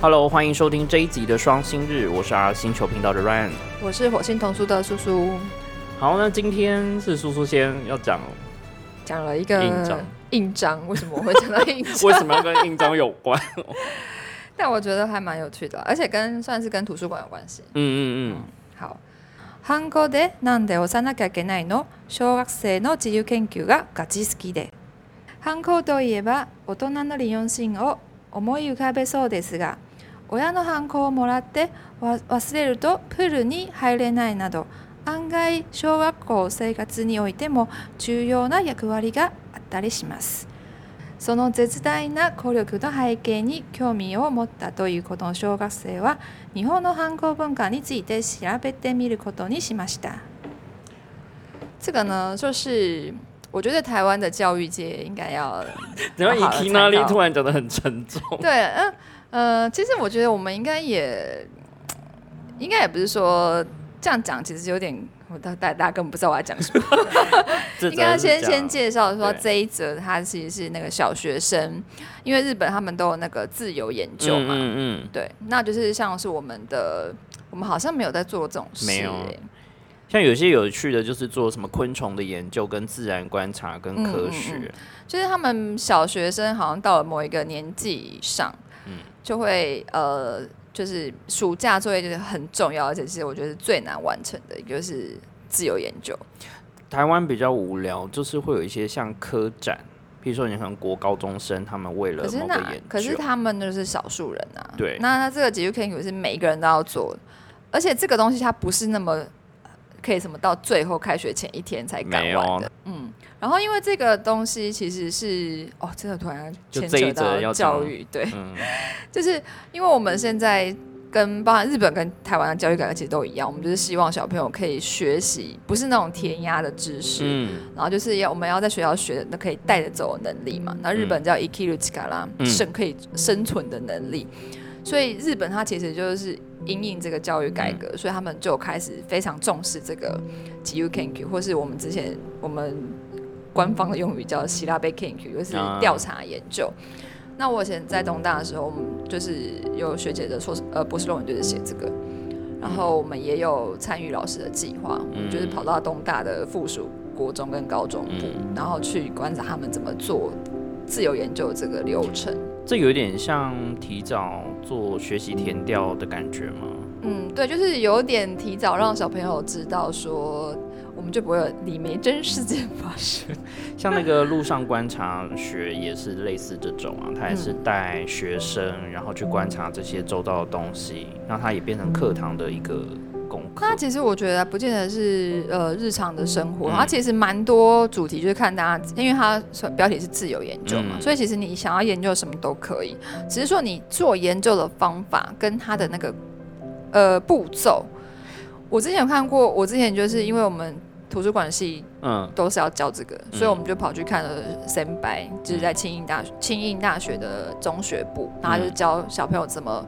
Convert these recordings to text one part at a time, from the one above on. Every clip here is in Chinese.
Hello，欢迎收听这一集的双星日，我是 R 星球频道的 Ryan。我是火星童书的叔叔，好，那今天是叔叔先要讲，讲了一个印章印章，为什么我会讲到印章？为什么要跟印章有关？但我觉得还蛮有趣的，而且跟算是跟图书馆有关系。嗯嗯嗯，好。韓語でなんで押さなきゃいけないの小学生の自由研究がガチ好きで反抗といえば大人の利用シーンを思い浮かべそうですが 親の反抗をもらってわ忘れるとプールに入れないなど案外小学校生活においても重要な役割があったりします。その絶大な効力の背景に興味を持ったというこの小学生は日本の反抗文化について調べてみることにしました。这个呢，就是我觉得台湾的教育界应该要 然后好好地 Iki 那里突然讲的很沉重，对，嗯呃，其实我觉得我们应该也应该也不是说这样讲，其实有点。我大大大家根本不知道我要讲什么，应该要先先介绍说这一则，它其实是那个小学生，因为日本他们都有那个自由研究嘛，嗯嗯，对，那就是像是我们的，我们好像没有在做这种事、没有欸像有些有趣的，就是做什么昆虫的研究、跟自然观察、跟嗯科学，就是他们小学生好像到了某一个年纪以上，嗯就会呃，就是暑假作业就是很重要，而且是我觉得是最难完成的就是自由研究。台湾比较无聊，就是会有一些像科展，比如说你可能国高中生，他们为了可是那某个研究，可是他们就是少数人啊，对。那他这个解决 K 是每一个人都要做，而且这个东西它不是那么呃可以什么到最后开学前一天才赶没有。完的，嗯。然后因为这个东西其实是哦，真的突然牵扯到教育，对，嗯，就是因为我们现在跟包含日本跟台湾的教育改革其实都一样，我们就是希望小朋友可以学习，不是那种填鸭的知识，嗯。然后就是要我们要在学校学的那可以带着走的能力嘛。那日本叫 ikiru chikara，、嗯生可以生存的能力。所以日本它其实就是因应这个教育改革，嗯。所以他们就开始非常重视这个 GU Kenku，或是我们之前我们官方的用语叫希腊贝 Kenku，就是啊调查研究。那我以前在东大的时候，我们就是有学姐的硕士呃博士论文就是写这个，然后我们也有参与老师的计划，我们就是跑到东大的附属国中跟高中部，嗯然后去观察他们怎么做自由研究这个流程。这有点像提早做学习填调的感觉吗？嗯，对，就是有点提早让小朋友知道说，我们就不会有李梅珍事件发生。像那个路上观察学也是类似这种啊，他也是带学生，然后去观察这些周遭的东西，让它也变成课堂的一个功课那。其实我觉得不见得是呃日常的生活，嗯它其实蛮多主题就是看大家，因为它标题是自由研究嘛，嗯所以其实你想要研究什么都可以，只是说你做研究的方法跟它的那个呃步骤。我之前有看过，我之前就是因为我们图书馆系嗯。都是要教这个，所以我们就跑去看了三白，就是在庆应大学庆应大学的中学部，然后就教小朋友怎么，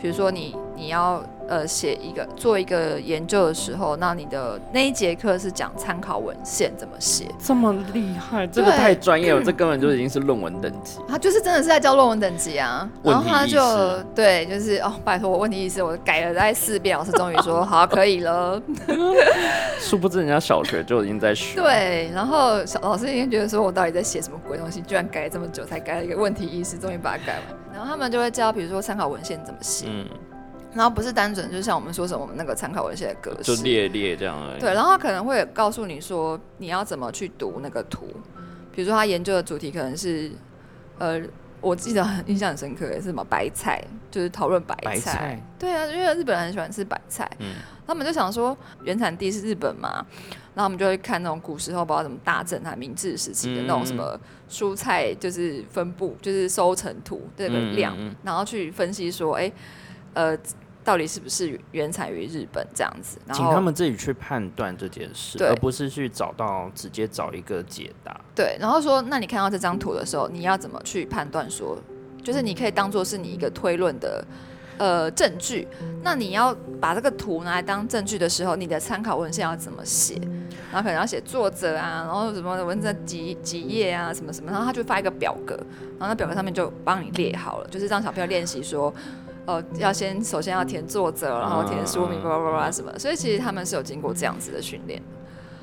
比如说你你要呃写一个做一个研究的时候，那你的那一节课是讲参考文献怎么写，这么厉害，这个太专业了，这根本就已经是论文等级。他就是真的是在教论文等级啊，然后他就识对，就是哦，拜托我问题意思，我改了大概四遍，老师终于说好可以了，殊不知人家小学就已经在学。，对，然后小老师已经觉得说我到底在写什么鬼东西，居然改了这么久才改了一个问题意识，终于把它改完。然后他们就会教，比如说参考文献怎么写，嗯，然后不是单纯就像我们说什么我们那个参考文献的格式，就列列这样而已。对，然后他可能会告诉你说你要怎么去读那个图，比如说他研究的主题可能是，呃，我记得很印象很深刻，是什么白菜，就是讨论白菜。白菜。对啊，因为日本人很喜欢吃白菜，嗯。他们就想说原产地是日本嘛，然后我们就会看那种古时候，不知道什么大正还明治时期的那种什么蔬菜，就是分布，就是收成图这个量，嗯嗯嗯。然后去分析说，哎、呃，到底是不是原产于日本这样子，然后请他们自己去判断这件事，而不是去找到直接找一个解答。对，然后说，那你看到这张图的时候，你要怎么去判断说，就是你可以当做是你一个推论的呃证据。那你要把这个图拿来当证据的时候，你的参考文献要怎么写？然后可能要写作者啊，然后什么文字几几页啊，什么什么，然后他就发一个表格，然后那表格上面就帮你列好了，就是让小朋友练习说。呃，要先首先要填作者，然后填书名，嗯叭叭叭叭什么，所以其实他们是有经过这样子的训练。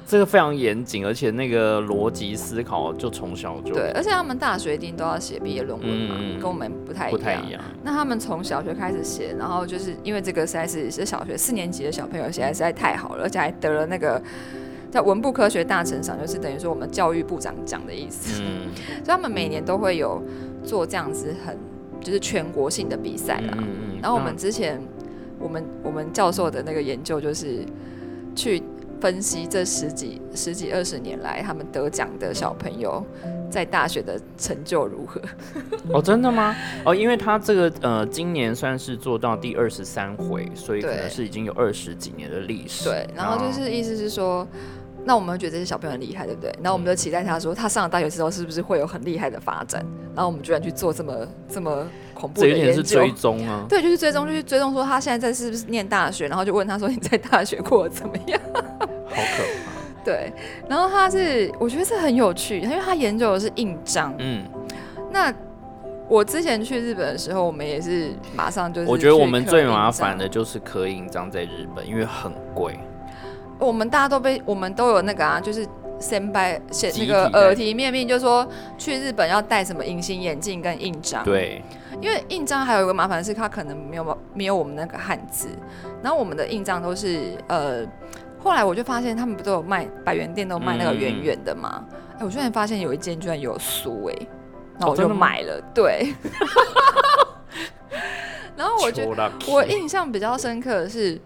这个非常严谨，而且那个逻辑思考就从小就对，而且他们大学一定都要写毕业论文嘛，嗯跟我们不太一样。不太一样。那他们从小学开始写，然后就是因为这个实在是是小学四年级的小朋友写的实在太好了，而且还得了那个在文部科学大臣赏，就是等于说我们教育部长奖的意思。嗯 所以他们每年都会有做这样子很就是全国性的比赛啦。嗯嗯然后我们之前我们我们教授的那个研究就是去分析这十几十几二十年来他们得奖的小朋友在大学的成就如何。哦，真的吗？哦，因为他这个呃，今年算是做到第二十三回，所以可能是已经有二十几年的历史。对，然后就是意思是说。那我们会觉得这些小朋友很厉害，对不对？然后我们就期待他说，他上了大学之后是不是会有很厉害的发展？然后我们居然去做这么这么恐怖的研究点是追，踪啊。对，就是追踪，就是追踪说他现在在是不是念大学，然后就问他说你在大学过得怎么样？好可怕。对，然后他是我觉得这很有趣，因为他研究的是印章。嗯，那我之前去日本的时候，我们也是马上就是我觉得我们最麻烦的就是刻印章在日本，因为很贵。我们大家都被我们都有那个啊，就是先拜写那个耳提面命，就说去日本要戴什么隐形眼镜跟印章。，对，因为印章还有一个麻烦是，它可能没有没有我们那个汉字，然后我们的印章都是呃，后来我就发现他们不都有卖百元店都卖那个嗯圆圆的嘛？哎、我居然发现有一件居然有书哎、然后我就买了，对。然后我觉得得我印象比较深刻的是，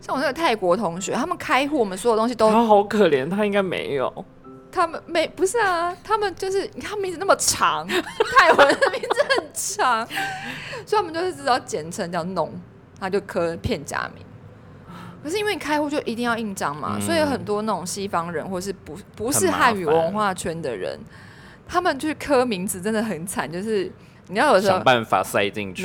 像我那个泰国同学，他们开户，我们所有东西都他好可怜，他应该没有。他们没不是啊，他们就是你看 名字那么长，泰文的名字很长，所以他们就是知道简称叫弄，他就刻片假名。可是因为你开户就一定要印章嘛，嗯所以有很多那种西方人或是不不是汉语文化圈的人，他们去刻名字真的很惨，就是你要有时候想办法塞进去。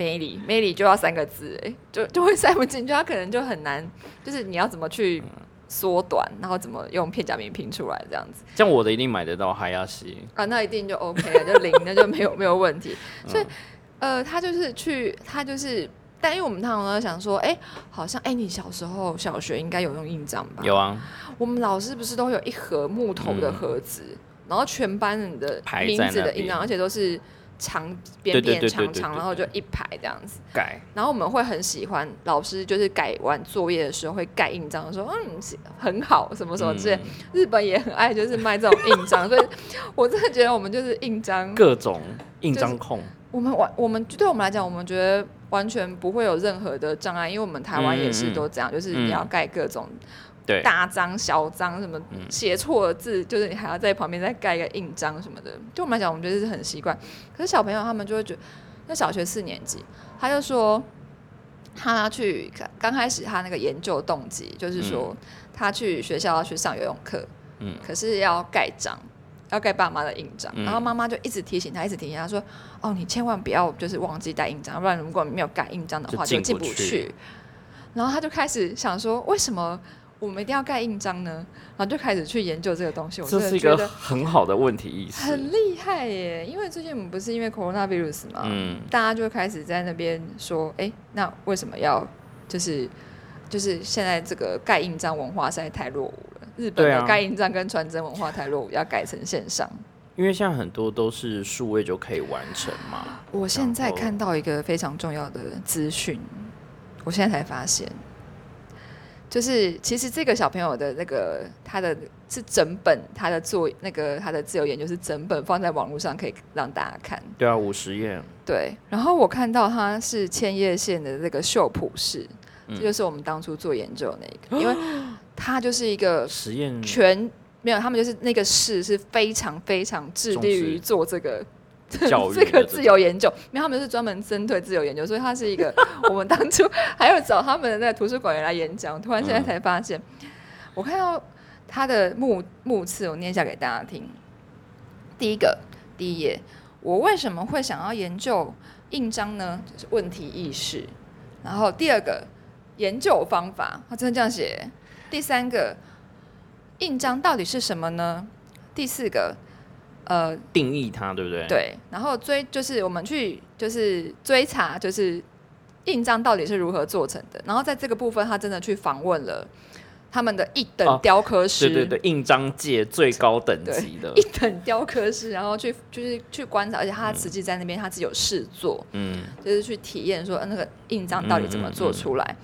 Melly Melly 就要三个字，哎，就就会塞不进去，他可能就很难，就是你要怎么去缩短，然后怎么用片假名拼出来这样子像我的一定买得到海亚西。啊，那一定就 OK 了，就零，那就没有没有问题。所以呃，他就是去，他就是。但因为我们通常都在想说，哎、好像哎、你小时候小学应该有用印章吧？有啊，我们老师不是都会有一盒木头的嗯盒子，然后全班人的名字的印章，而且都是长扁对对扁对对对长长，然后就一排这样子。盖然后我们会很喜欢老师，就是改完作业的时候会盖印章，说嗯很好什么什么之类。嗯日本也很爱就是卖这种印章，所以 我真的觉得我们就是印章，各种印章控。我们完我们对我们来讲，我们觉得完全不会有任何的障碍，因为我们台湾也是都这样，就是你要盖各种对，大章小章什么嗯写错了字，就是你还要在旁边再盖一个印章什么的。对我们来讲，我们觉得是很习惯。可是小朋友他们就会觉得，那小学四年级，他就说他去刚开始他那个研究动机就是说他去学校要去上游泳课，嗯可是要盖章。要盖爸妈的印章，嗯然后妈妈就一直提醒他，一直提醒他说：“哦，你千万不要就是忘记带印章，不然如果没有盖印章的话，就就进不去。”然后他就开始想说：“为什么我们一定要盖印章呢？”然后就开始去研究这个东西。我真这是一个很好的问题意识。很厉害耶！因为最近我们不是因为 coronavirus 嘛，嗯，大家就开始在那边说：“哎，那为什么要就是就是现在这个盖印章文化实在太落伍了？日本的盖印章跟传真文化太落伍，要改成线上。”因为现在很多都是数位就可以完成嘛。我现在看到一个非常重要的资讯，我现在才发现，就是其实这个小朋友的那个他的是整本他的作那个他的自由研究是整本放在网络上可以让大家看。对啊，五十页。对，然后我看到他是千叶县的那个秀浦市，嗯这就是我们当初做研究的那个，因为他就是一个实验全没有，他们就是那个市是非常非常致力于做这个 教育这个自由研究，因为他们是专门针对自由研究，所以他是一个 我们当初还有找他们的那个图书馆员来演讲，突然现在才发现，我看到他的目目次，我念一下给大家听。第一个，第一页，我为什么会想要研究印章呢？就是问题意识。然后第二个，研究方法，他真的这样写。第三个，印章到底是什么呢？第四个，呃，定义它，对不对？，对，然后追就是我们去就是追查，就是印章到底是如何做成的。然后在这个部分，他真的去访问了他们的一等雕刻师，对对对，印章界最高等级的一等雕刻师，然后去就是去观察，而且他实际在那边他自己有试做，嗯，就是去体验说那个印章到底怎么做出来。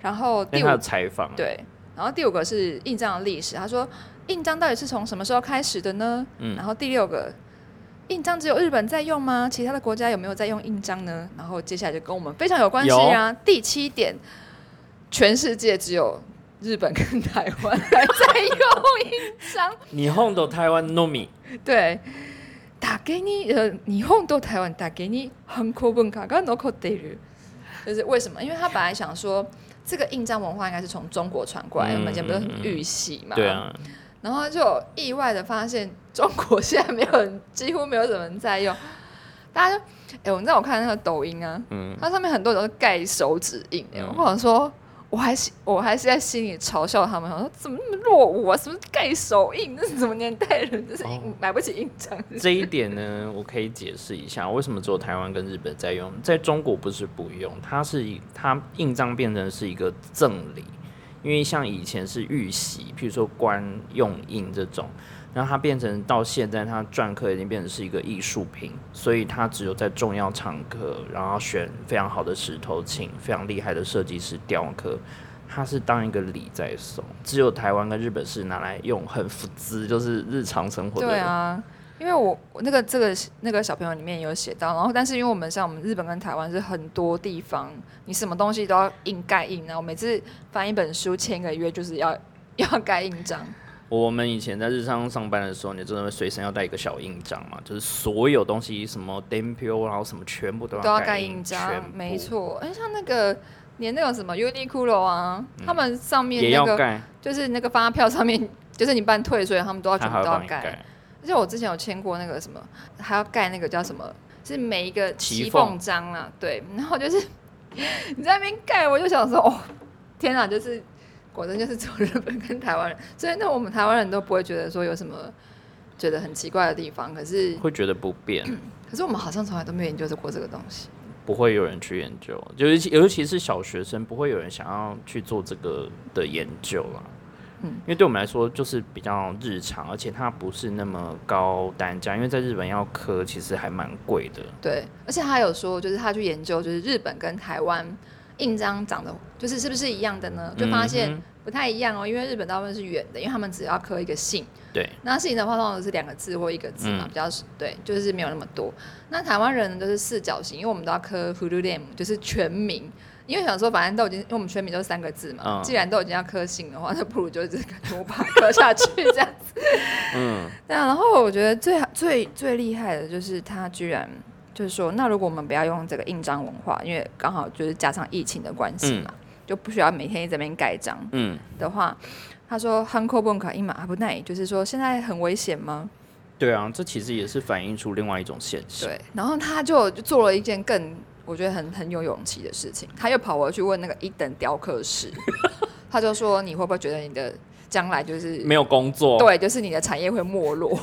然后第五采访对，然后第五个是印章的历史，他说印章到底是从什么时候开始的呢？嗯，然后第六个。印章只有日本在用吗？其他的国家有没有在用印章呢？然后接下来就跟我们非常有关系啊。第七点，全世界只有日本跟台湾还在用印章。日本と台湾のみ。对，打给你呃，日本と台湾打给你韩国文化が残っている。就是为什么？因为他本来想说，这个印章文化应该是从中国传过来，我们以前不是玉玺嘛？对啊。 然后就意外的发现，中国现在没有人，几乎没有什么人在用。大家就，哎，我们在我看那个抖音啊，嗯，它上面很多人都是盖手指印，我想说，我还是我还是在心里嘲笑他们，我说怎么那么落伍啊？什么盖手印？那是什么年代人？就是买不起印章。这一点呢，我可以解释一下，为什么只有台湾跟日本在用，在中国不是不用，它是它印章变成是一个赠礼。因为像以前是玉玺，譬如说官用印这种，然后它变成到现在，它篆刻已经变成是一个艺术品，所以它只有在重要场合，然后选非常好的石头，请非常厉害的设计师雕刻，它是当一个礼在送。只有台湾跟日本是拿来用很福资，就是日常生活的。对啊。因为我那个这个那个小朋友里面有写到，然后但是因为我们像我们日本跟台湾是很多地方，你什么东西都要印盖印，然后每次翻一本书签个约就是要 要盖印章。我们以前在日常上班的时候，你真的会随身要带一个小印章嘛？就是所有东西什么 d e m p o 然后什么全部都要都要盖印章，没错。哎，像那个连那个什么 Uniqlo 啊，他们上面那个就是那个发票上面，就是你办退税，他们都要全部都要盖。而且我之前有签过那个什么，还要盖那个叫什么？是每一个旗缝章啊，对。然后就是 你在那边盖，我就想说，哦，天哪！就是果真就是走日本跟台湾人，所以那我们台湾人都不会觉得说有什么觉得很奇怪的地方，可是会觉得不便。可是我们好像从来都没有研究过这个东西，不会有人去研究，尤其尤其是小学生，不会有人想要去做这个的研究了。嗯，因为对我们来说就是比较日常，而且它不是那么高单价，因为在日本要刻其实还蛮贵的。对，而且他有说，就是他去研究，就是日本跟台湾印章长得就是是不是一样的呢？就发现不太一样哦，因为日本大部分是圆的，因为他们只要刻一个姓。对。那姓的话，通常是两个字或一个字嘛，比较对，就是没有那么多。那台湾人都是四角形，因为我们都要刻 full name，就是全名。因为想说，反正都已经，因为我们全名都是三个字嘛，既然都已经要刻姓的话，那不如就这个我把刻下去这样子。嗯，那然后我觉得最最最厉害的就是他居然就是说，那如果我们不要用这个印章文化，因为刚好就是加上疫情的关系嘛，就不需要每天在这边盖章。嗯，的话，他说 “Hanko Bunka Ima a b 就是说现在很危险吗？对啊，这其实也是反映出另外一种现实。对，然后他就做了一件更。我觉得很很有勇气的事情，他又跑回去问那个一等雕刻师，他就说：“你会不会觉得你的将来就是没有工作？对，就是你的产业会没落。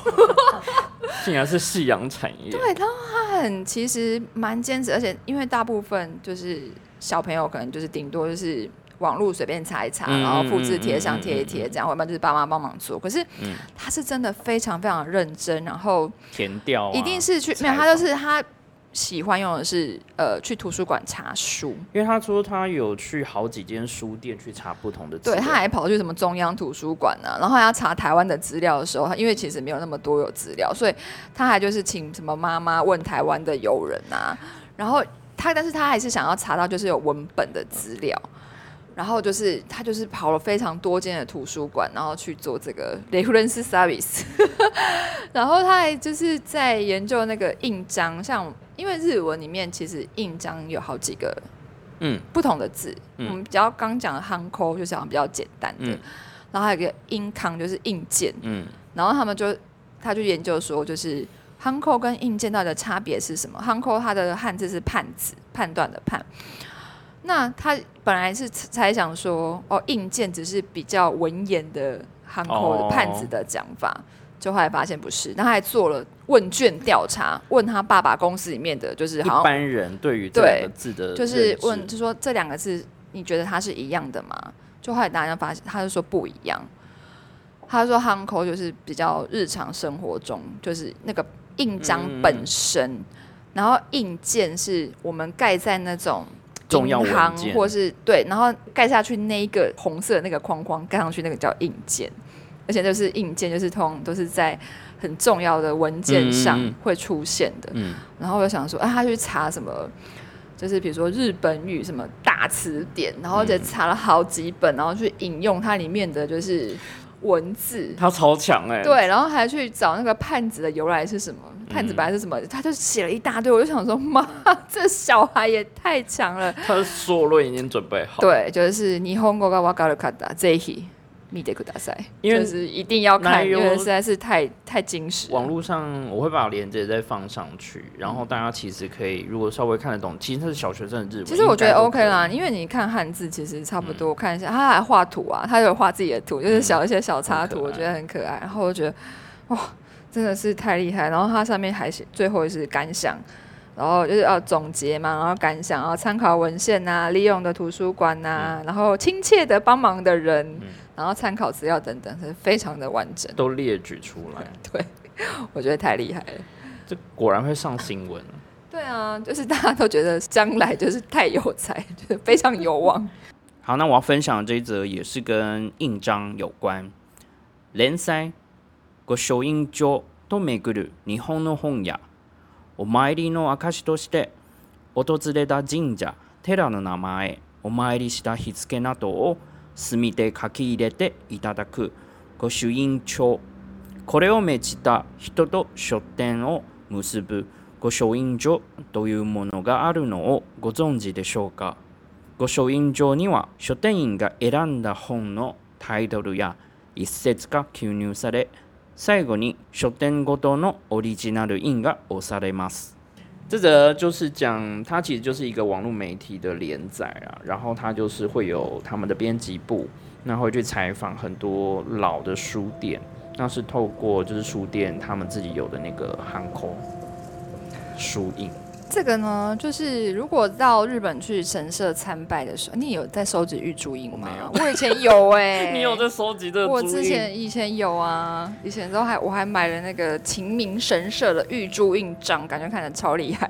竟然是夕阳产业。对，然后他很其实蛮坚持，而且因为大部分就是小朋友可能就是顶多就是网络随便查一查，然后复制贴上贴一贴，这样，要不然就是爸妈帮忙做。可是他是真的非常非常认真，然后填掉，一定是去没有他就是他。喜欢用的是呃去图书馆查书，因为他说他有去好几间书店去查不同的，对，他还跑去什么中央图书馆呢？然后要查台湾的资料的时候，因为其实没有那么多有资料，所以他还就是请什么妈妈问台湾的友人啊，然后他但是他还是想要查到就是有文本的资料。然后就是他就是跑了非常多间的图书馆，然后去做这个 reference service。然后他还就是在研究那个印章，像因为日文里面其实印章有好几个嗯不同的字，我们比较刚讲的 hanko 就是比较简单的，然后还有一个印康就是印件，嗯，然后他们就他就研究说就是 hanko 跟印件到底的差别是什么？hanko 它的汉字是判字，判断的判。那他本来是猜想说，哦，硬件只是比较文言的、含口的判子的讲法，就后来发现不是。那他还做了问卷调查，问他爸爸公司里面的，就是一好像般人对于这两个字的就是问，就说这两个字你觉得它是一样的吗？就后来大家发现，他就说不一样。他说 h a n k o 就是比较日常生活中，就是那个印章嗯本身，然后印件是我们盖在那种重要银行文件或是对，然后盖下去那一个红色的那个框框盖上去那个叫印件，而且就是印件就是通常都是在很重要的文件上嗯嗯嗯会出现的。嗯，然后我就想说，啊，他去查什么，就是比如说日本语什么大词典，然后就查了好几本，然后去引用它里面的就是文字，他超强哎、对，然后还去找那个判子的由来是什么，判子本来是什么，他就写了一大堆，我就想说，妈，这小孩也太强了。他的所有论已经准备好，对，就是日本語がわかる方ぜひ見 てください，因为就是一定要看，内容因为实在是太太精实了。网络上我会把链接再放上去，然后大家其实可以如果稍微看得懂，其实它是小学生的日文，其实我觉得应该都 OK 啦，因为你看汉字其实差不多，我看一下，他还画图啊，他有画自己的图，就是小一些小插图，很可爱我觉得很可爱。然后我觉得哇，真的是太厉害。然后它上面还写最后是感想， 然后就是要总结嘛，然后感想，然后参考文献呐、利用的图书馆呐、然后亲切的帮忙的人，然后参考资料等等，是非常的完整。都列举出来，对，我觉得太厉害了。这果然会上新闻。对啊，就是大家都觉得将来就是太有才，就是非常有望。好，那我要分享的这一则也是跟印章有关。連載御書院上と巡る日本の本屋 お参りの証として訪れた神社寺の名前お参りした日付などを墨で書き入れていただく御朱印帳。これを命じた人と書店を結ぶ御書印所というものがあるのをご存知でしょうか。御書印上には書店員が選んだ本のタイトルや一節が記入され最後に書店ごとのオリジナル印が押されます。这则就是讲，它其实就是一个网络媒体的连载啊，然后它就是会有他们的编辑部，那会去采访很多老的书店，那是透过就是书店他们自己有的那个航空书印。 这个呢，就是如果到日本去神社参拜的时候，你有在收集玉珠印吗？我以前有哎、你有在收集这个我之前以前有啊，以前都还我还买了那个秦明神社的玉珠印章，感觉看着超厉害。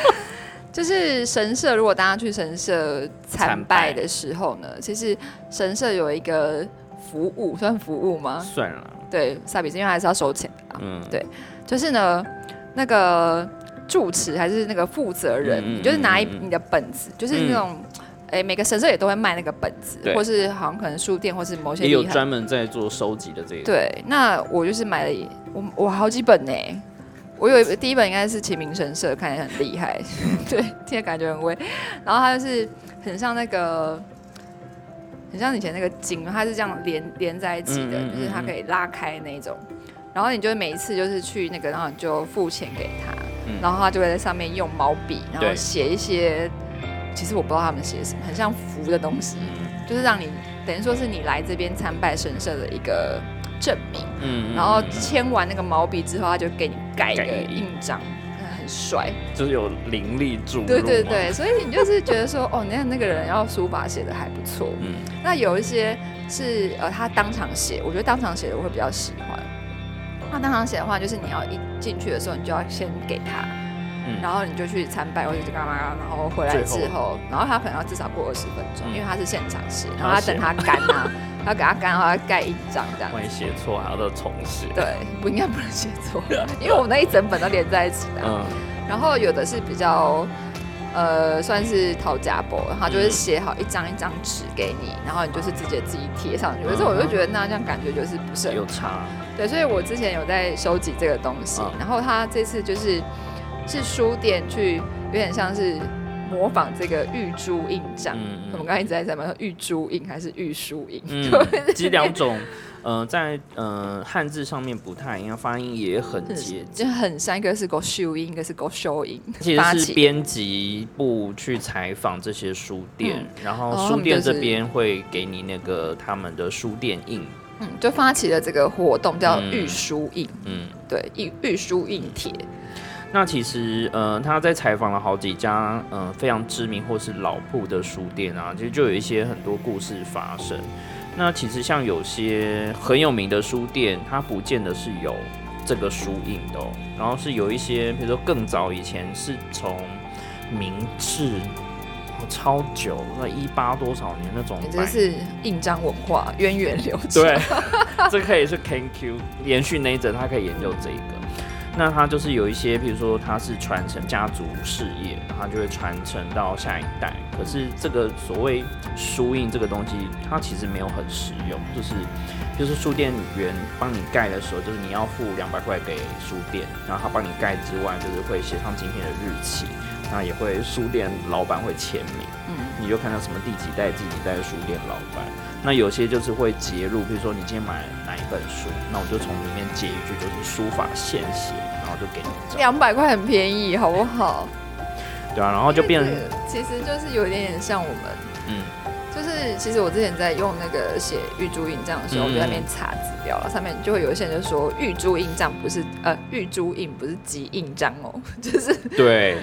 就是神社，如果大家去神社参参拜拜的时候呢，其实神社有一个服务，算服务吗？算了，对，萨比斯因为还是要收钱的啊。嗯，对就是呢，那个住持还是那个负责人，你就是拿一你的本子，就是那种，哎、每个神社也都会卖那个本子，或是好像可能书店或是某些。也有专门在做收集的这个。对，那我就是买了我我好几本呢。我有一本第一本应该是启明神社，看起来很厉害，对，听起来感觉很威。然后它就是很像那个，很像以前那个经，它是这样连连在一起的，嗯嗯嗯就是它可以拉开那种。然后你就每一次就是去那个，然后你就付钱给他，嗯然后他就会在上面用毛笔，然后写一些，其实我不知道他们写什么，很像符的东西，就是让你等于说是你来这边参拜神社的一个证明。嗯然后签完那个毛笔之后，他就给你盖一个印章，很帅。就是有灵力注入，对对，对，所以你就是觉得说，哦，那那个人要书法写的还不错。嗯，那有一些是呃，他当场写，我觉得当场写的我会比较喜欢。那当场写的话，就是你要一进去的时候，你就要先给他，嗯。然后你就去参拜或者是干嘛然后回来之后，然后他可能要至少过二十分钟，嗯。因为他是现场写，然然后他等他干啊，要给他干，然后要盖印章这样子。万一写错还要再重写。对，不应该不能写错，因为我们那一整本都连在一起的。嗯，然后有的是比较，呃，算是讨价博，然后就是嗯。写好一张一张纸给你，然后你就是直接自己贴上去。可是嗯我就觉得那这样感觉就是不是很有差，对，所以我之前有在收集这个东西，嗯然后他这次就是是书店去，有点像是模仿这个玉珠印章。嗯我们刚才一直在讲嘛，玉珠印还是玉书印？嗯，其实两种，呃，在呃汉字上面不太一样，发音也很接近。就很像，一个是狗秀音，一个是狗秀音。其实是编辑部去采访这些书店，然后书店这边会给你那个他们的书店印，嗯，就发起了这个活动，叫嗯玉书印，嗯。对，玉玉书印帖。那其实，呃，他在采访了好几家，呃，非常知名或是老铺的书店啊，其实就有一些很多故事发生。那其实像有些很有名的书店，它不见得是有这个书印的哦，然后是有一些，比如说更早以前是从明治。哦超久，那一八多少年那种这是印章文化源远流长。对，这可以是 Can Q 连续那一整，他可以研究这个。那他就是有一些，比如说他是传承家族事业，然后他就会传承到下一代。可是这个所谓书印这个东西，它其实没有很实用，就是就是书店员帮你盖的时候，就是你要付两百块给书店，然后他帮你盖之外，就是会写上今天的日期，那也会书店老板会签名。嗯，你就看到什么第几代、第几代的书店老板。那有些就是会截录，比如说你今天买哪一本书，那我就从里面截一句，就是书法现写，然后就给你两百块很便宜，好不好？对啊，然后就变成其实就是有一点点像我们，嗯就是其实我之前在用那个写玉珠印章的时候，嗯我就在那边查资料了，上面就会有一些人就说玉珠印章不是呃玉珠印不是集印章哦，就是对，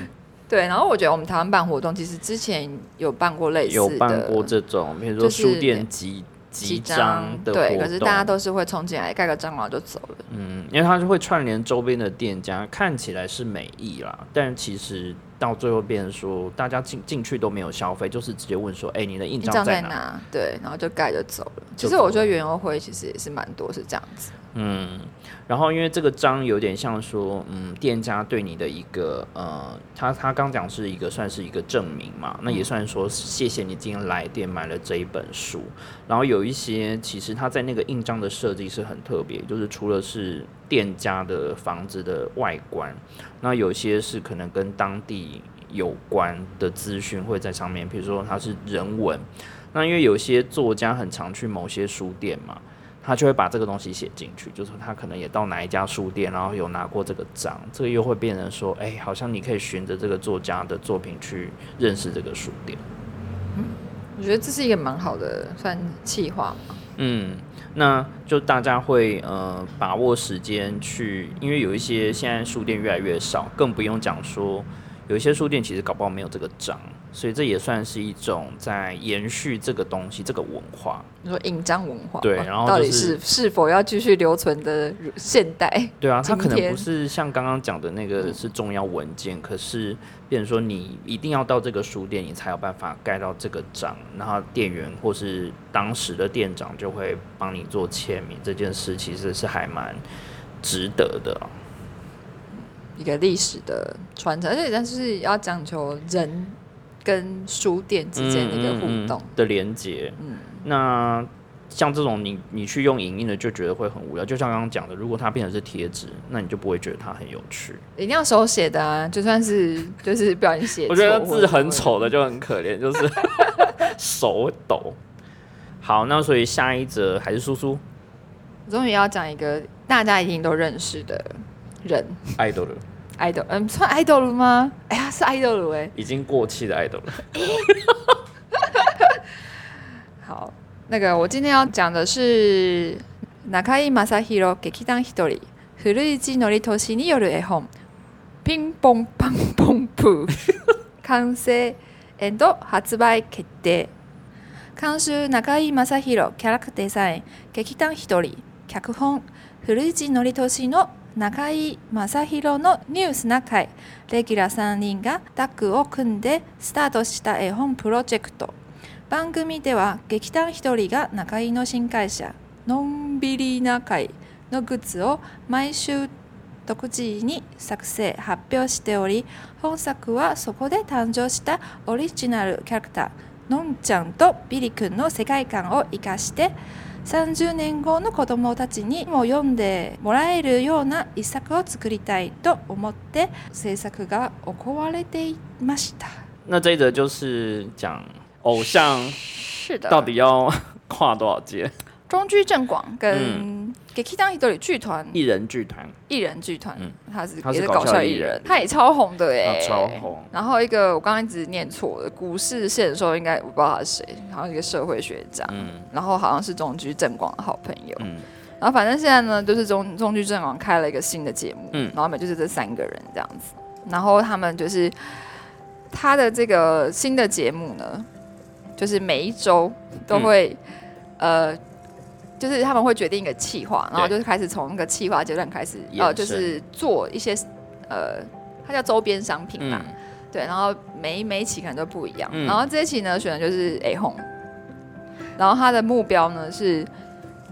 对。然后我觉得我们台湾办活动，其实之前有办过类似的，有办过这种，比如说就是书店集集章的活对，可是大家都是会冲进来盖个章然后就走了。嗯，因为它是会串联周边的店家，看起来是美意啦，但其实到最后变成说，大家进进去都没有消费，就是直接问说，哎、你的印印章章在哪？在哪？对，然后就盖就走了。其实我觉得园游会其实也是蛮多是这样子。嗯，然后因为这个章有点像说，嗯，店家对你的一个呃，他他刚讲是一个算是一个证明嘛，那也算说谢谢你今天来店买了这一本书。然后有一些其实他在那个印章的设计是很特别，就是除了是店家的房子的外观，那有些是可能跟当地有关的资讯会在上面，比如说它是人文。那因为有些作家很常去某些书店嘛，他就会把这个东西写进去，就是他可能也到哪一家书店，然后有拿过这个章，这个又会变成说，哎、好像你可以循着这个作家的作品去认识这个书店。嗯我觉得这是一个蛮好的算计划嘛。嗯，那就大家会呃把握时间去，因为有一些现在书店越来越少，更不用讲说有一些书店其实搞不好没有这个章，所以这也算是一种在延续这个东西这个文化。你说印章文化，对然后就是是是否要继续留存的现代？对啊，它可能不是像刚刚讲的那个是重要文件，可是变成说你一定要到这个书店，你才有办法盖到这个章，然后店员或是当时的店长就会帮你做签名，这件事其实是还蛮值得的啊、一个历史的传承，而且但是要讲求人跟书店之间的一个互动。嗯的连接。嗯那像这种你你去用影印的就觉得会很无聊，就像刚刚讲的，如果它变成是贴纸，那你就不会觉得它很有趣。一定要手写的啊，就算是就是不小心写，我觉得字很丑的就很可怜，就是 手抖。好，那所以下一则还是叔叔我终于要讲一个大家一定都认识的人爱豆了，，idol，嗯，算 idol 了吗？哎呀，是 idol 了哎。已经过气的爱豆了。好，那个我今天要讲的是中井正宏劇団ひとり古市憲寿による絵本「ピンポンパンポンプー」完成発売決定監修中井正宏キャラクターデザイン劇団ひとり脚本 古市憲寿の中井正宏のニュースな会。レギュラー3人がタッグを組んでスタートした絵本プロジェクト。番組では劇団ひとりが中井の新会社のんびりな会のグッズを毎週独自に作成発表しており本作はそこで誕生したオリジナルキャラクターのんちゃんとビリくんの世界観を生かして30年後の子供たちにも読んでもらえるような一作を作りたいと思って制作が行われていました。那这一则就是讲偶像是的，到底要跨多少阶？中居正广跟给 K 当一对剧团。艺人剧团，艺人剧团嗯，他是他是也是搞搞笑艺笑艺人。人，他也超红的哎，他超红。然后一个我刚刚一直念错了，股市现说应该我不知道他是谁，好像一个社会学家，嗯。然后好像是中居正广的好朋友。嗯。然后反正现在呢，就是中中居正广开了一个新的节目，嗯。然后每就是这三个人这样子，然后他们就是他的这个新的节目呢，就是每一周都会、呃。就是他们会决定一个企划，然后就是开始从那个企划阶段开始，延伸呃，就是做一些呃，它叫周边商品嘛，嗯对，然后每一每一期可能都不一样。嗯然后这一期呢，选的就是 A Home，然后他的目标呢是，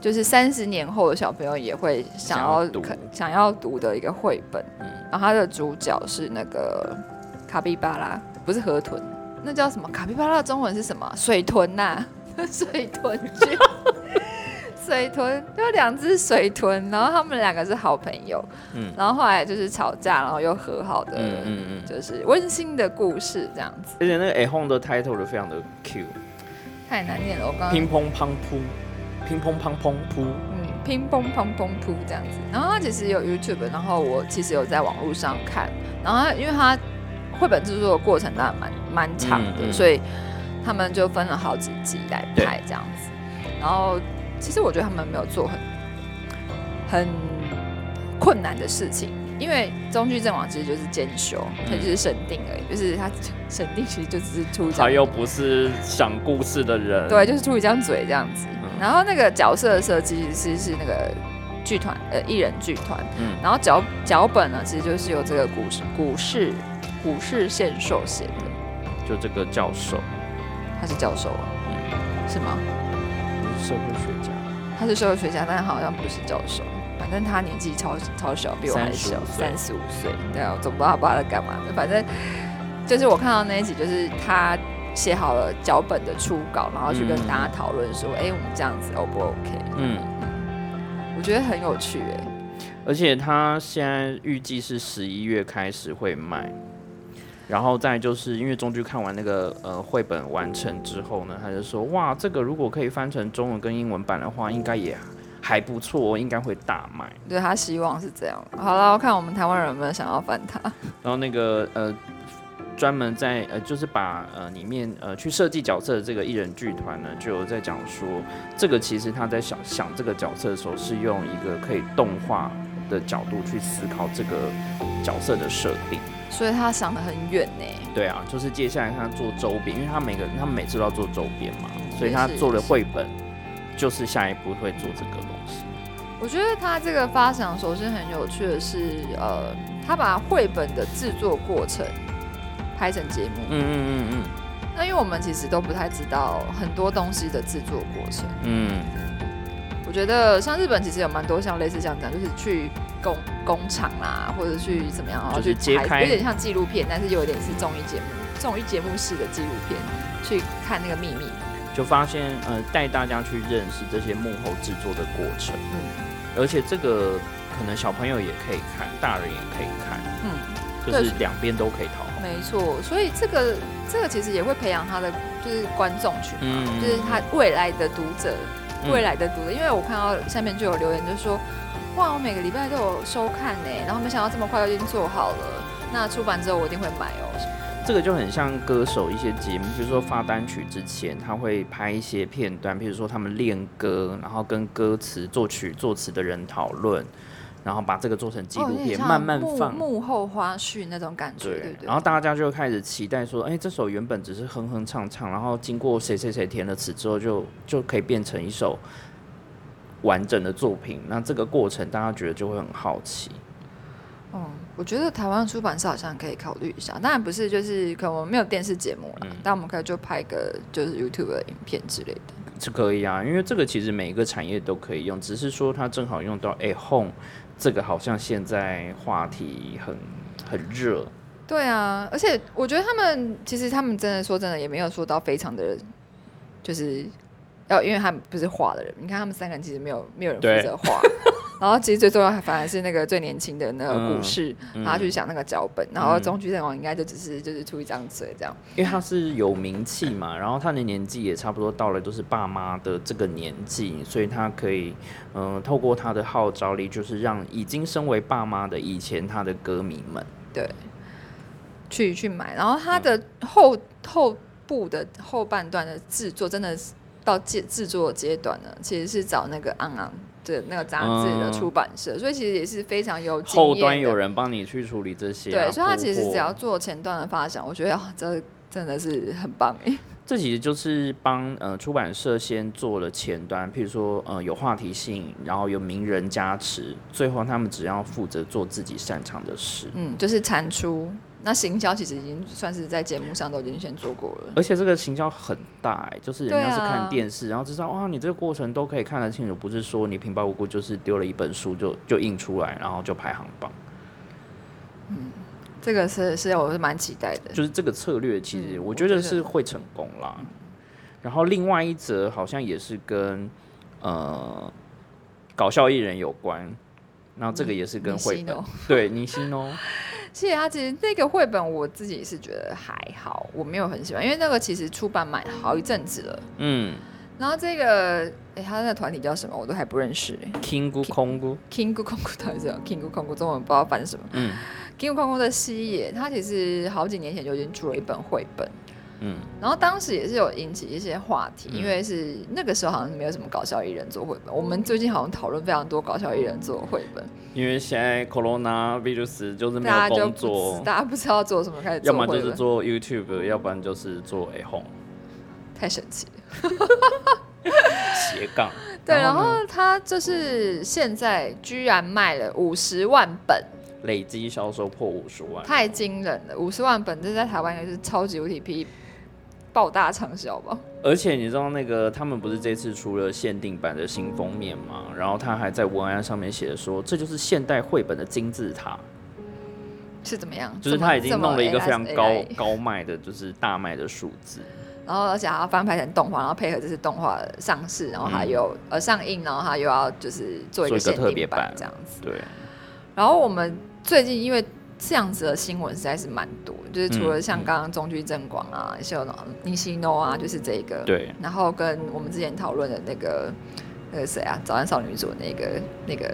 就是三十年后的小朋友也会想要想要读可想要读的一个绘本。嗯然后他的主角是那个卡比巴拉，不是河豚，那叫什么？卡比巴拉的中文是什么？水豚呐、水豚剧。水豚就两只水豚，然后他们两个是好朋友，嗯然后后来就是吵架，然后又和好的，嗯嗯嗯，就是温馨的故事这样子，而且那个 A Home 的 title 都非常的 Q，太难念了。我刚刚乒乓乓噗，乒乓乓乓噗，嗯，乒乓乓乓噗这样子。然后它其实有 YouTube，然后我其实有在网络上看。然后它因为它绘本制作的过程当然蛮蛮长的，嗯嗯所以他们就分了好几集来拍这样子。然后其实我觉得他们没有做很很困难的事情。因为中剧正网其实就是兼修，他就是审定而已，就是他审定其实就只是出一张他又不是讲故事的人，对，就是出一张嘴这样子。嗯。然后那个角色的设计其实是那个剧团呃艺人剧团，嗯。然后脚脚本呢其实就是由这个股市股市股市宪寿写的，就这个教授，他是教授啊，是吗？社会学家，他是社会学家，但他好像不是教授。反正他年纪超超小，比我还小，三十五岁。对啊，我总不知道他爸在干嘛的。反正就是我看到那一集，就是他写好了脚本的初稿，然后去跟嗯大家讨论说，哎、我们这样子 O 不 OK？嗯，我觉得很有趣哎、而且他现在预计是十一月开始会卖，然后再就是因为中剧看完那个呃绘本完成之后呢，他就说哇，这个如果可以翻成中文跟英文版的话，应该也还不错，应该会大卖。对他希望是这样。好了，我看我们台湾人有没有想要翻它。然后那个呃，专门在呃，就是把呃里面呃去设计角色的这个艺人剧团呢，就有在讲说，这个其实他在想想这个角色的时候，是用一个可以动画的角度去思考这个角色的设定。所以他想得很远呢。对啊，就是接下来他做周边，因为他每个他每次都要做周边嘛，所以他做的绘本就是下一步会做这个东西。我觉得他这个发想首先很有趣的是，呃，他把绘本的制作过程拍成节目。嗯嗯嗯嗯那因为我们其实都不太知道很多东西的制作过程。嗯，我觉得像日本其实有蛮多像类似像这样，就是去工工厂啦，或者去怎么样，然后就是去拍揭开有点像纪录片，但是又有点是综艺节目、综艺节目式的纪录片，去看那个秘密。就发现呃带大家去认识这些幕后制作的过程。嗯而且这个可能小朋友也可以看，大人也可以看，嗯，就是两边都可以讨好。没错，所以这个这个其实也会培养他的就是观众群嘛，嗯就是他未来的读者，嗯未来的读者。因为我看到下面就有留言，就说哇，我每个礼拜都有收看呢，然后没想到这么快就已经做好了。那出版之后我一定会买哦。这个就很像歌手一些节目，比如说发单曲之前，他会拍一些片段，比如说他们练歌，然后跟歌词、作曲、作词的人讨论，然后把这个做成纪录片，慢慢幕放。幕后花絮那种感觉，对不对？然后大家就开始期待说，哎、这首原本只是哼哼唱唱，然后经过谁谁谁填了词之后就，就可以变成一首完整的作品。那这个过程，大家觉得就会很好奇。嗯，我觉得台湾出版社好像可以考虑一下，当然不是就是可能我们没有电视节目了，嗯但我们可以就拍个就是 YouTube 的影片之类的。是可以啊，因为这个其实每一个产业都可以用，只是说它正好用到哎 home 这个，好像现在话题很很热。对啊，而且我觉得他们其实他们真的说真的也没有说到非常的，就是要因为他们不是画的人，你看他们三个人其实没有没有人负责画，然后其实最重要反而是那个最年轻的那个嗯故事，嗯他去想那个脚本，然后中居正王应该就只是就是出一张嘴这样。因为他是有名气嘛，然后他的年纪也差不多到了，就是爸妈的这个年纪，所以他可以，嗯、透过他的号召力，就是让已经身为爸妈的以前他的歌迷们，对，去去买。然后他的后后部的后半段的制作，真的是到制制作阶段呢，其实是找那个昂昂的那个杂志的嗯出版社，所以其实也是非常有经验后端有人帮你去处理这些、啊，对，所以他其实只要做前端的发想，我觉得哦，这真的是很棒哎。这其实就是帮呃出版社先做了前端，譬如说呃有话题性，然后有名人加持，最后他们只要负责做自己擅长的事。嗯，就是产出。那行销其实已经算是在节目上都已经先做过了。而且这个行销很大、欸，就是人家是看电视，然后知道哇，你这个过程都可以看得清楚，不是说你平白无故就是丢了一本书就就印出来，然后就排行榜。嗯这个是是我是蛮期待的。就是这个策略，其实嗯我觉得是会成功啦。然后另外一则好像也是跟呃搞笑艺人有关，然后这个也是跟绘本尼西诺，对尼西诺，其实它其实那个绘本我自己是觉得还好，我没有很喜欢，因为那个其实出版蛮好一阵子了。嗯然后这个，哎，他那个团体叫什么？我都还不认识。，Kingu 空空到底是 King 空空中文不知道翻什么。嗯 King 空空的西野，他其实好几年前就已经出了一本绘本，嗯，然后当时也是有引起一些话题，嗯因为是那个时候好像没有什么搞笑艺人做绘本。我们最近好像讨论非常多搞笑艺人做绘本，因为现在 Corona virus 就是没有工作知，大家不知道做什么，开始要么就是做 YouTube，要不然就是做 A home 太神奇了。斜杠。对，然呢后他就是现在居然卖了五十万本，累积销售破五十万，太惊人了！五十万本，这在台湾应该是超级无敌批爆大畅销吧？而且你知道那个他们不是这次出了限定版的新封面吗？然后他还在文案上面写的说，这就是现代绘本的金字塔，是怎么样？就是他已经弄了一个非常高高卖的，就是大卖的数字。然后而且还要翻拍成动画，然后配合这次动画上市，然后还有、呃上映，然后他又要就是做一个特别限定版版这样子。对，然后我们最近因为这样子的新闻实在是蛮多，就是除了像刚刚中居正广啊，像尼西诺啊，就是这个，对，然后跟我们之前讨论的那个那个谁啊，早安少女组那个那个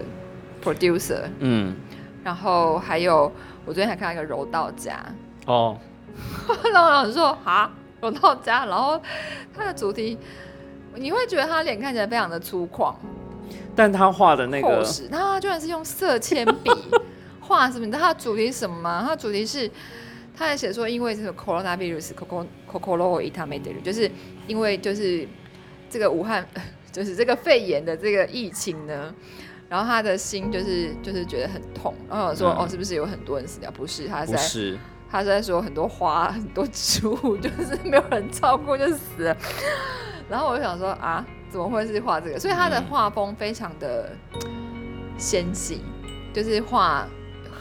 producer，嗯，然后还有我昨天还看到一个柔道家，哦，然后我想说啊，柔道家，然后他的主题。你会觉得他脸看起来非常的粗犷、但他画的那个，厚实，他居然是用色铅笔画什么？你知道他的主题是什么吗？他的主题是，他还写说，因为这个 coronavirus coco kokoro itamete，就是因为就是这个武汉，就是这个肺炎的这个疫情呢，然后他的心就是就是觉得很痛，然后我说、嗯哦，是不是有很多人死掉？不是，他是在他是在说很多花、很多植物就是没有人照顾就死了。然后我就想说啊，怎么会是画这个？所以他的嗯画风非常的纤细，就是画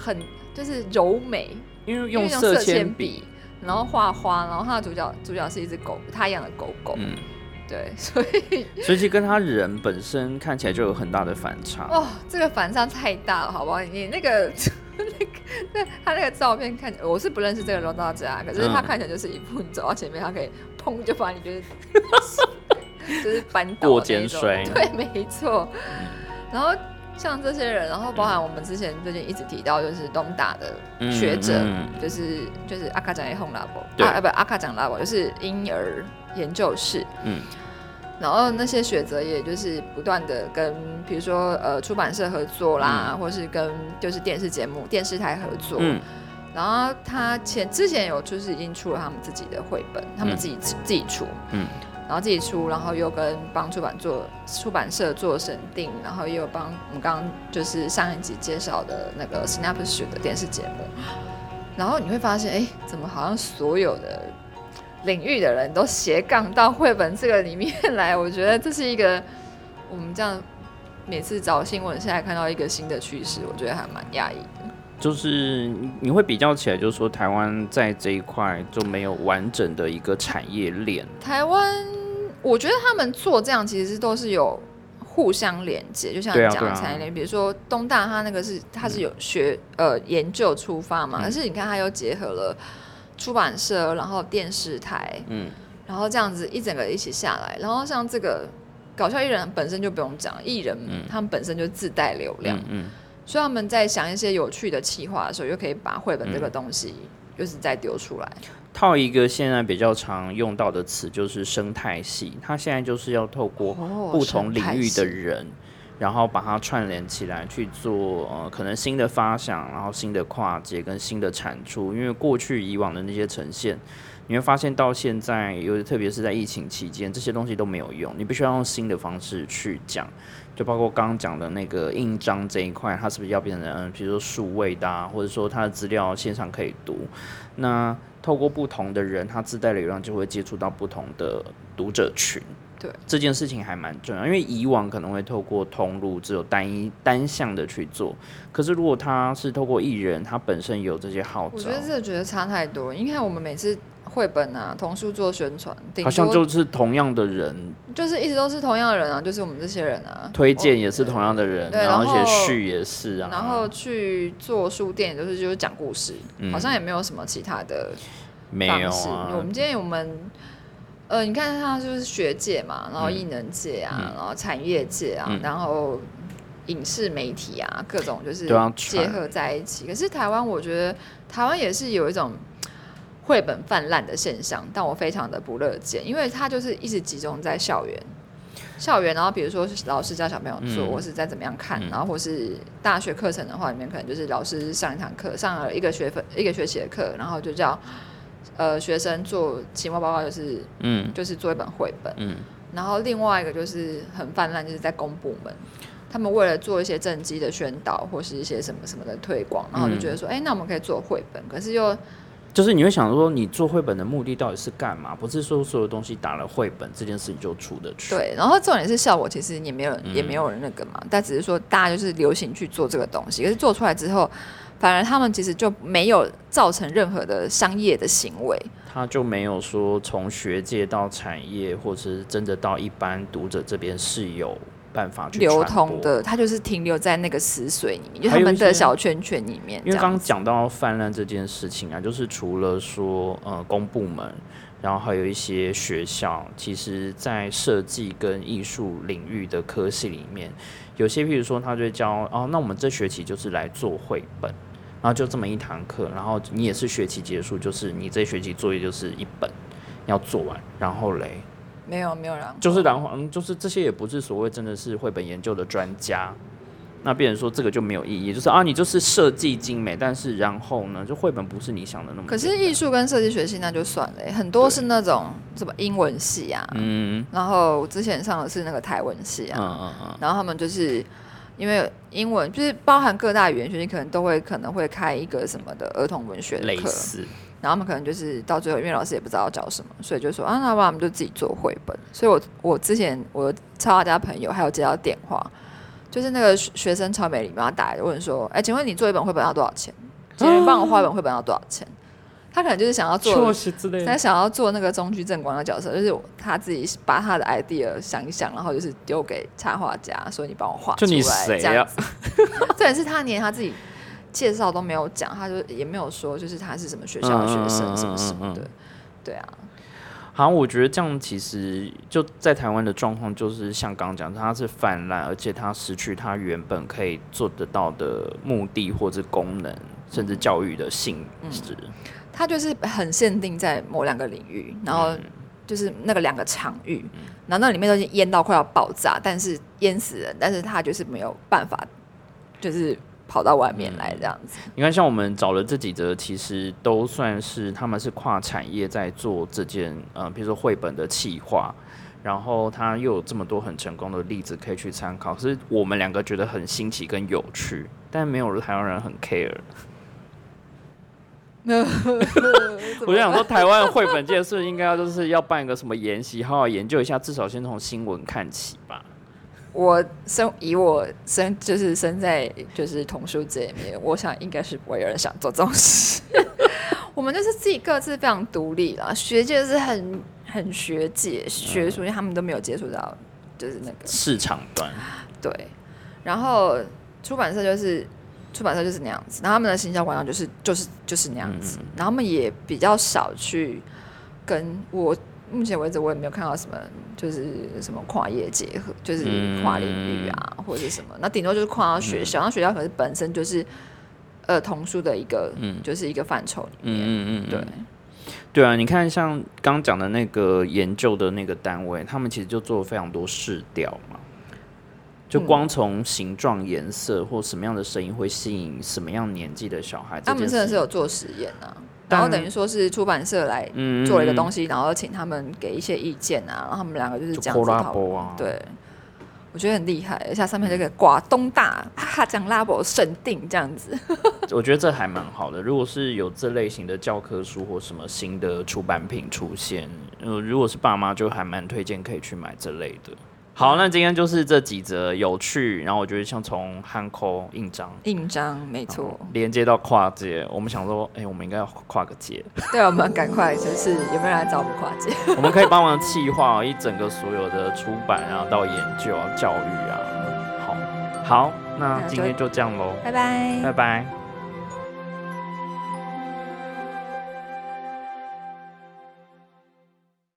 很就是柔美，因为用色铅铅笔，，然后画花，然后他的主角主角是一只狗，他养的狗狗，嗯，对，所以所以其实跟他人本身看起来就有很大的反差。哦，这个反差太大了，好不好？你那个那个那他那个照片看，我是不认识这个柔道家，可是他嗯看起来就是一步你走到前面，他可以砰就把你就是 就是扳倒过肩摔对，没错。然后像这些人，然后包含我们之前最近一直提到，就是东大的学者，嗯。就是就是阿卡讲 home labo，对。不阿卡讲 labo，就是婴儿研究室。嗯。然后那些学者也就是不断的跟，比如说呃出版社合作啦，或是跟就是电视节目、电视台合作。嗯。然后他前之前有就是已经出了他们自己的绘本，他们嗯。自己、自己出，嗯然后自己出，然后又跟帮出版做出版社做审定，然后又帮我们刚刚就是上一集介绍的那个 Snapshot 的电视节目。然后你会发现，哎，怎么好像所有的领域的人都斜杠到绘本这个里面来？我觉得这是一个我们这样每次找新闻，现在看到一个新的趋势，我觉得还蛮讶异的。就是你你会比较起来，就是说台湾在这一块就没有完整的一个产业链。台湾，我觉得他们做这样其实都是有互相连接，就像你讲产业链，比如说东大它那个是它是有学、呃研究出发嘛，嗯。可是你看它又结合了出版社，然后电视台，嗯，然后这样子一整个一起下来，然后像这个搞笑艺人本身就不用讲，艺人嗯。他们本身就自带流量，嗯嗯，所以他们在想一些有趣的企划的时候，就可以把绘本这嗯个东西就是再丢出来。套一个现在比较常用到的词就是生态系，它现在就是要透过哦不同领域的人，然后把它串联起来去做呃可能新的发想，然后新的跨界跟新的产出。因为过去以往的那些呈现，你会发现到现在，有特别是在疫情期间，这些东西都没有用，你必须要用新的方式去讲。就包括刚刚讲的那个印章这一块，它是不是要变成嗯，比如说数位的、啊，或者说它的资料线上可以读？那透过不同的人，他自带流量就会接触到不同的读者群。对这件事情还蛮重要，因为以往可能会透过通路只有单一单向的去做，可是如果他是透过艺人，他本身有这些号召我觉，得这个觉得差太多。你看我们每次绘本啊、童书做宣传，顶好像多就是同样的人就是一直都是同样的人啊，就是我们这些人啊。推荐也是同样的人，对然后然后写序也是啊，然后去做书店，就是就是讲故事，嗯好像也没有什么其他的没有。我啊们，今天我们呃，你看他就是学界嘛，然后嗯艺能界啊，嗯然后产业界啊，嗯然后影视媒体啊，各种就是结合在一起。可是台湾，我觉得台湾也是有一种。绘本泛滥的现象，但我非常的不乐见，因为它就是一直集中在校园，校园，然后比如说是老师教小朋友做，嗯。或是在怎么样看，嗯。然后或是大学课程的话，里面可能就是老师上一堂课，上了一个学分一个学期的课，然后就叫呃学生做期末报告，就是嗯。就是做一本绘本，嗯。然后另外一个就是很泛滥，就是在公部门。他们为了做一些政绩的宣导，或是一些什么什么的推广，然后就觉得说，哎、那我们可以做绘本，可是又就是你会想说，你做绘本的目的到底是干嘛？不是说所有东西打了绘本这件事情就出得去。对，然后重点是效果其实也没有人、嗯也没有人那个嘛，但只是说大家就是流行去做这个东西，可是做出来之后，反而他们其实就没有造成任何的商业的行为。他就没有说从学界到产业，或者是真的到一般读者这边是有办法去流通。的，它就是停留在那个死水里面，就他们的小圈圈里面。因为刚刚讲到泛滥这件事情啊，就是除了说呃公部门，然后还有一些学校，其实在设计跟艺术领域的科系里面，有些譬如说他就会教哦，那我们这学期就是来做绘本。然后就这么一堂课，然后你也是学期结束，就是你这学期作业就是一本要做完，然后嘞，没有没有然后就是然后嗯，就是这些也不是所谓真的是绘本研究的专家，那别人说这个就没有意义，就是啊，你就是设计精美，但是然后呢，就绘本不是你想的那么可。是艺术跟设计学系那就算了欸、很多是那种什么英文系啊，嗯。然后之前上的是那个台文系啊，嗯嗯嗯，然后他们就是因为英文就是包含各大语言学系，可能都会可能会开一个什么的儿童文学课，类似，然后他们可能就是到最后，因为老师也不知道要教什么，所以就说啊，那不然我们就自己做绘本。所以我我之前我超他家朋友还有接到电话，就是那个学学生超美礼貌，他打来问说，哎，请问你做一本绘本要多少钱？请人帮我画一本绘本要多少钱？他可能就是想要做他想要做那个中居正光的角色，就是他自己把他的 idea 想一想，然后就是丢给插画家，说你帮我画出来，就你谁呀这样子。这也是他连他自己介绍都没有讲，他就也没有说就是他是什么学校的学生什么什么的对啊，好像我觉得这样其实就在台湾的状况，就是像刚刚讲，它是泛滥，而且它失去它原本可以做得到的目的或者功能，甚至教育的性质。他就是很限定在某两个领域，然后嗯。就是那个两个场域，然后那里面都已经淹到快要爆炸，但是淹死人，但是他就是没有办法，就是跑到外面来这样子。你看，像我们找了这几则，其实都算是他们是跨产业在做这件，呃，比如说绘本的企划，然后他又有这么多很成功的例子可以去参考，可是我们两个觉得很新奇跟有趣，但没有台湾人很 care。我就想说，台湾绘本界是不是应该要就是要办一个什么研习，好好研究一下，至少先从新闻看起吧。我生以我生就是生在就是童书界里面，我想应该是不会有人想做这种事。我们就是自己各自非常独立啦，学界是很很学界学术，因为他们都没有接触到就是那个市场端，对，然后出版社就是出版社就是那样子，然后他们的行销管道就是就是就是那样子，嗯然后他们也比较少去跟我目前为止我也没有看到什么就是什么跨业结合，就是跨领域啊、或者是什么，那顶多就是跨到学校，那学校可是本身就是呃童书的一个嗯。就是一个范畴里面，嗯嗯嗯，嗯对。对啊，你看像刚讲的那个研究的那个单位，他们其实就做了非常多试调嘛，就嗯。光从形状、颜色或什么样的声音会吸引什么样年纪的小孩，他们真的是有做实验啊，然后等于说是出版社来嗯做了一个东西，西，然后请他们给一些意见啊，然后他们两个就是就这样子讨论啊，对，我觉得很厉害，而且上面这个挂东大哈讲拉伯审定这样子，我觉得这还蛮好的。如果是有这类型的教科书或什么新的出版品出现，呃，如果是爸妈，就还蛮推荐可以去买这类的。好，那今天就是这几则有趣，然后我觉得像从汉口印章。印章没错。连接到跨界，我们想说，哎、我们应该要跨个界，对，我们赶快就是有没有人来找我们跨界？我们可以帮忙企划一整个所有的出版，然后到研究啊、教育啊。好，好，那今天就这样喽，拜拜拜拜。